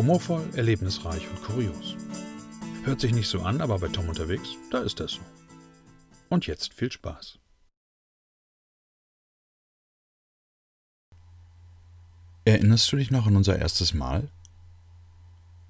Humorvoll, erlebnisreich und kurios. Hört sich nicht so an, aber bei Tom unterwegs, da ist das so. Und jetzt viel Spaß. Erinnerst du dich noch an unser erstes Mal?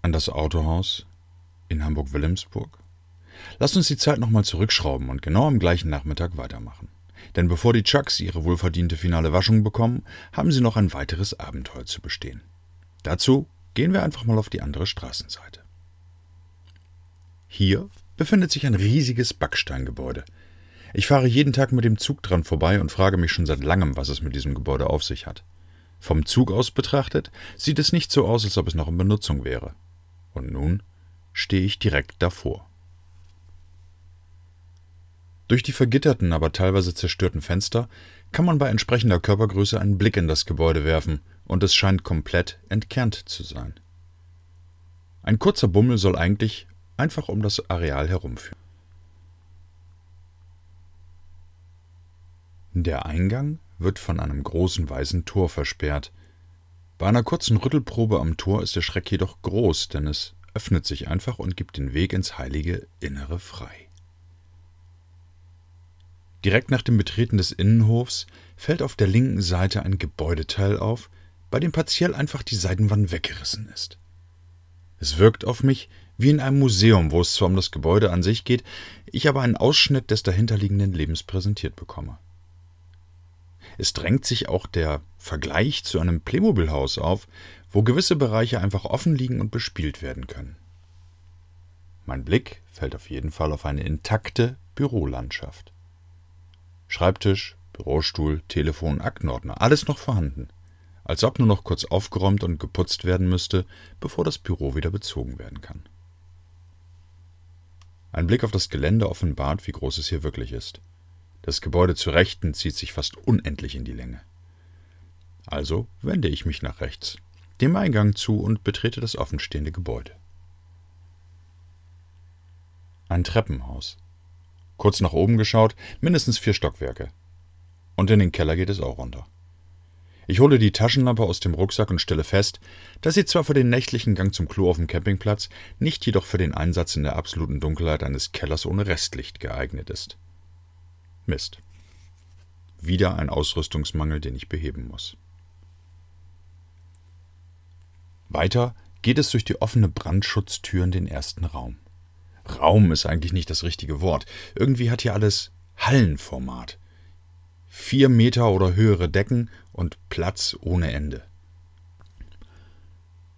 An das Autohaus in Hamburg-Wilhelmsburg? Lass uns die Zeit nochmal zurückschrauben und genau am gleichen Nachmittag weitermachen. Denn bevor die Chucks ihre wohlverdiente finale Waschung bekommen, haben sie noch ein weiteres Abenteuer zu bestehen. Dazu gehen wir einfach mal auf die andere Straßenseite. Hier befindet sich ein riesiges Backsteingebäude. Ich fahre jeden Tag mit dem Zug dran vorbei und frage mich schon seit langem, was es mit diesem Gebäude auf sich hat. Vom Zug aus betrachtet sieht es nicht so aus, als ob es noch in Benutzung wäre. Und nun stehe ich direkt davor. Durch die vergitterten, aber teilweise zerstörten Fenster kann man bei entsprechender Körpergröße einen Blick in das Gebäude werfen, und es scheint komplett entkernt zu sein. Ein kurzer Bummel soll eigentlich einfach um das Areal herumführen. Der Eingang wird von einem großen weißen Tor versperrt. Bei einer kurzen Rüttelprobe am Tor ist der Schreck jedoch groß, denn es öffnet sich einfach und gibt den Weg ins heilige Innere frei. Direkt nach dem Betreten des Innenhofs fällt auf der linken Seite ein Gebäudeteil auf, bei dem partiell einfach die Seitenwand weggerissen ist. Es wirkt auf mich wie in einem Museum, wo es zwar um das Gebäude an sich geht, ich aber einen Ausschnitt des dahinterliegenden Lebens präsentiert bekomme. Es drängt sich auch der Vergleich zu einem Playmobil-Haus auf, wo gewisse Bereiche einfach offen liegen und bespielt werden können. Mein Blick fällt auf jeden Fall auf eine intakte Bürolandschaft. Schreibtisch, Bürostuhl, Telefon, Aktenordner, alles noch vorhanden. Als ob nur noch kurz aufgeräumt und geputzt werden müsste, bevor das Büro wieder bezogen werden kann. Ein Blick auf das Gelände offenbart, wie groß es hier wirklich ist. Das Gebäude zu Rechten zieht sich fast unendlich in die Länge. Also wende ich mich nach rechts, dem Eingang zu und betrete das offenstehende Gebäude. Ein Treppenhaus. Kurz nach oben geschaut, mindestens vier Stockwerke. Und in den Keller geht es auch runter. Ich hole die Taschenlampe aus dem Rucksack und stelle fest, dass sie zwar für den nächtlichen Gang zum Klo auf dem Campingplatz, nicht jedoch für den Einsatz in der absoluten Dunkelheit eines Kellers ohne Restlicht geeignet ist. Mist. Wieder ein Ausrüstungsmangel, den ich beheben muss. Weiter geht es durch die offene Brandschutztür in den ersten Raum. Raum ist eigentlich nicht das richtige Wort. Irgendwie hat hier alles Hallenformat. Vier Meter oder höhere Decken und Platz ohne Ende.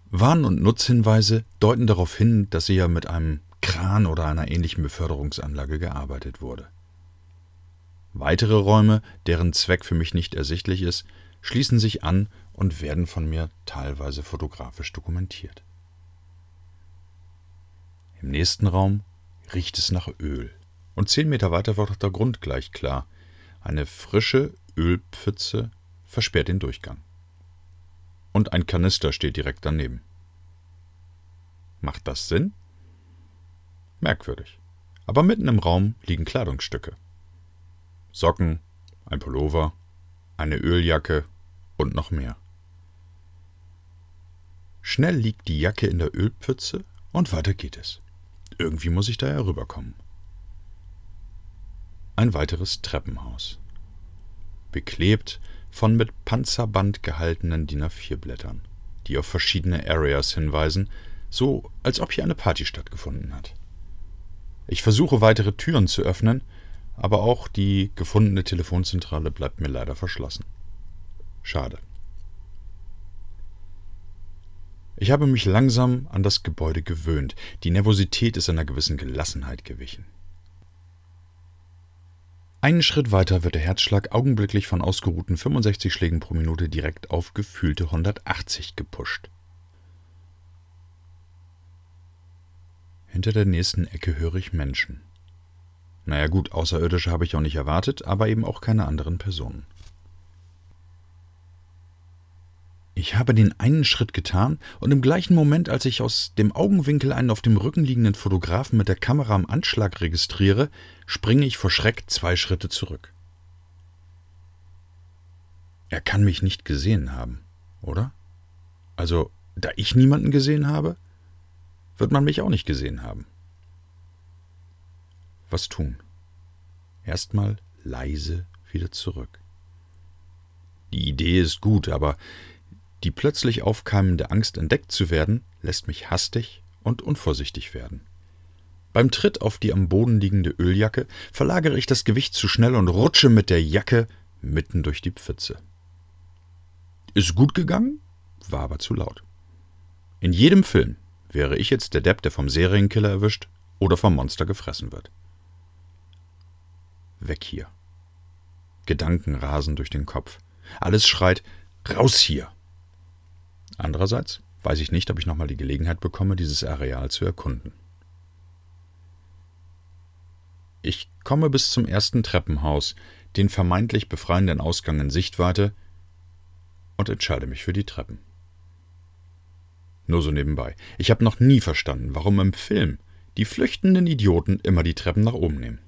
Warn- und Nutzhinweise deuten darauf hin, dass hier mit einem Kran oder einer ähnlichen Beförderungsanlage gearbeitet wurde. Weitere Räume, deren Zweck für mich nicht ersichtlich ist, schließen sich an und werden von mir teilweise fotografisch dokumentiert. Im nächsten Raum riecht es nach Öl. Und zehn Meter weiter wird auch der Grund gleich klar. Eine frische Ölpfütze versperrt den Durchgang. Und ein Kanister steht direkt daneben. Macht das Sinn? Merkwürdig. Aber mitten im Raum liegen Kleidungsstücke. Socken, ein Pullover, eine Öljacke und noch mehr. Schnell liegt die Jacke in der Ölpfütze und weiter geht es. Irgendwie muss ich da herüberkommen. Ein weiteres Treppenhaus. Beklebt von mit Panzerband gehaltenen DIN A4-Blättern, die auf verschiedene Areas hinweisen, so als ob hier eine Party stattgefunden hat. Ich versuche weitere Türen zu öffnen, aber auch die gefundene Telefonzentrale bleibt mir leider verschlossen. Schade. Ich habe mich langsam an das Gebäude gewöhnt. Die Nervosität ist einer gewissen Gelassenheit gewichen. Einen Schritt weiter wird der Herzschlag augenblicklich von ausgeruhten 65 Schlägen pro Minute direkt auf gefühlte 180 gepusht. Hinter der nächsten Ecke höre ich Menschen. Naja gut, Außerirdische habe ich auch nicht erwartet, aber eben auch keine anderen Personen. Ich habe den einen Schritt getan und im gleichen Moment, als ich aus dem Augenwinkel einen auf dem Rücken liegenden Fotografen mit der Kamera am Anschlag registriere, springe ich vor Schreck zwei Schritte zurück. Er kann mich nicht gesehen haben, oder? Also, da ich niemanden gesehen habe, wird man mich auch nicht gesehen haben. Was tun? Erstmal leise wieder zurück. Die Idee ist gut, aber die plötzlich aufkeimende Angst, entdeckt zu werden, lässt mich hastig und unvorsichtig werden. Beim Tritt auf die am Boden liegende Öljacke verlagere ich das Gewicht zu schnell und rutsche mit der Jacke mitten durch die Pfütze. Ist gut gegangen, war aber zu laut. In jedem Film wäre ich jetzt der Depp, der vom Serienkiller erwischt oder vom Monster gefressen wird. Weg hier. Gedanken rasen durch den Kopf. Alles schreit raus hier. Andererseits weiß ich nicht, ob ich nochmal die Gelegenheit bekomme, dieses Areal zu erkunden. Ich komme bis zum ersten Treppenhaus, den vermeintlich befreienden Ausgang in Sichtweite, und entscheide mich für die Treppen. Nur so nebenbei. Ich habe noch nie verstanden, warum im Film die flüchtenden Idioten immer die Treppen nach oben nehmen.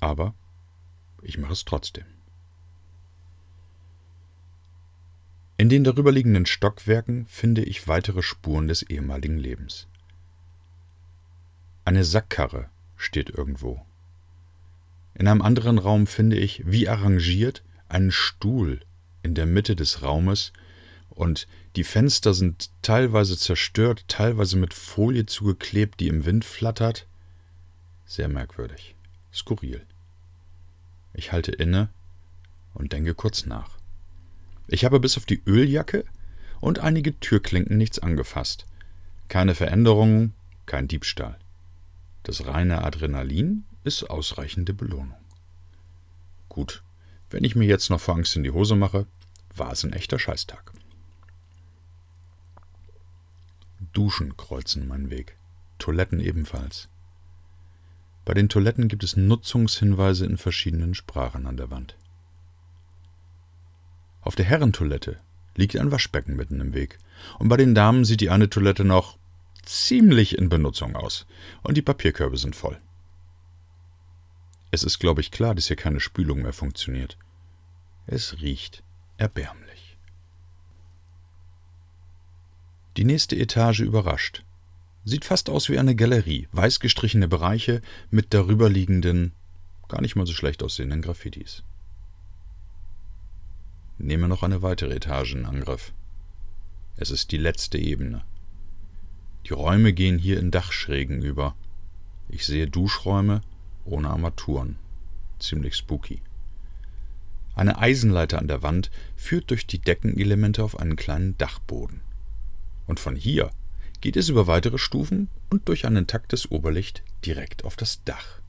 Aber ich mache es trotzdem. In den darüberliegenden Stockwerken finde ich weitere Spuren des ehemaligen Lebens. Eine Sackkarre steht irgendwo. In einem anderen Raum finde ich, wie arrangiert, einen Stuhl in der Mitte des Raumes und die Fenster sind teilweise zerstört, teilweise mit Folie zugeklebt, die im Wind flattert. Sehr merkwürdig, skurril. Ich halte inne und denke kurz nach. Ich habe bis auf die Öljacke und einige Türklinken nichts angefasst. Keine Veränderungen, kein Diebstahl. Das reine Adrenalin ist ausreichende Belohnung. Gut, wenn ich mir jetzt noch vor Angst in die Hose mache, war es ein echter Scheißtag. Duschen kreuzen meinen Weg, Toiletten ebenfalls. Bei den Toiletten gibt es Nutzungshinweise in verschiedenen Sprachen an der Wand. Auf der Herrentoilette liegt ein Waschbecken mitten im Weg, und bei den Damen sieht die eine Toilette noch ziemlich in Benutzung aus, und die Papierkörbe sind voll. Es ist, glaube ich, klar, dass hier keine Spülung mehr funktioniert. Es riecht erbärmlich. Die nächste Etage überrascht. Sieht fast aus wie eine Galerie, weiß gestrichene Bereiche mit darüberliegenden, gar nicht mal so schlecht aussehenden Graffitis nehme noch eine weitere Etage in Angriff. Es ist die letzte Ebene. Die Räume gehen hier in Dachschrägen über. Ich sehe Duschräume ohne Armaturen. Ziemlich spooky. Eine Eisenleiter an der Wand führt durch die Deckenelemente auf einen kleinen Dachboden. Und von hier geht es über weitere Stufen und durch ein intaktes Oberlicht direkt auf das Dach.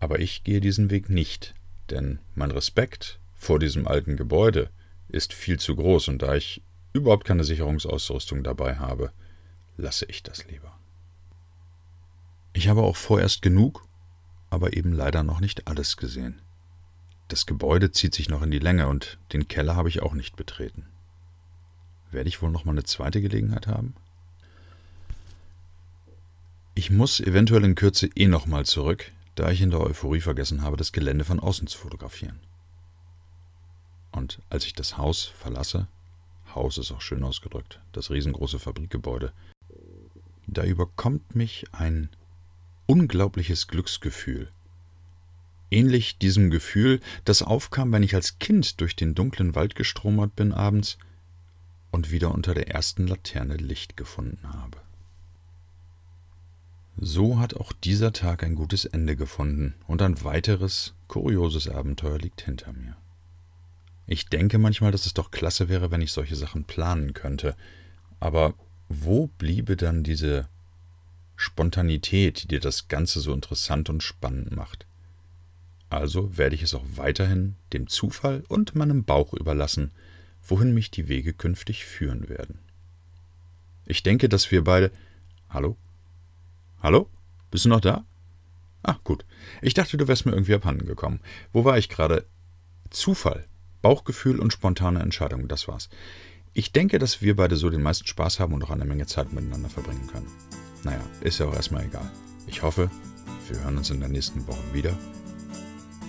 Aber ich gehe diesen Weg nicht, denn mein Respekt vor diesem alten Gebäude ist viel zu groß und da ich überhaupt keine Sicherungsausrüstung dabei habe, lasse ich das lieber. Ich habe auch vorerst genug, aber eben leider noch nicht alles gesehen. Das Gebäude zieht sich noch in die Länge und den Keller habe ich auch nicht betreten. Werde ich wohl noch mal eine zweite Gelegenheit haben? Ich muss eventuell in Kürze eh noch mal zurück, da ich in der Euphorie vergessen habe, das Gelände von außen zu fotografieren. Und als ich das Haus verlasse, Haus ist auch schön ausgedrückt, das riesengroße Fabrikgebäude, da überkommt mich ein unglaubliches Glücksgefühl. Ähnlich diesem Gefühl, das aufkam, wenn ich als Kind durch den dunklen Wald gestromert bin abends und wieder unter der ersten Laterne Licht gefunden habe. So hat auch dieser Tag ein gutes Ende gefunden und ein weiteres, kurioses Abenteuer liegt hinter mir. Ich denke manchmal, dass es doch klasse wäre, wenn ich solche Sachen planen könnte. Aber wo bliebe dann diese Spontanität, die dir das Ganze so interessant und spannend macht? Also werde ich es auch weiterhin dem Zufall und meinem Bauch überlassen, wohin mich die Wege künftig führen werden. Ich denke, dass wir beide. Hallo? Hallo? Bist du noch da? Ah, gut. Ich dachte, du wärst mir irgendwie abhanden gekommen. Wo war ich gerade? Zufall. Bauchgefühl und spontane Entscheidung, das war's. Ich denke, dass wir beide so den meisten Spaß haben und auch eine Menge Zeit miteinander verbringen können. Naja, ist ja auch erstmal egal. Ich hoffe, wir hören uns in der nächsten Woche wieder.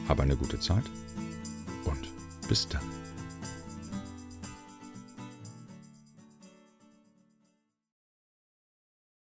Hab eine gute Zeit und bis dann.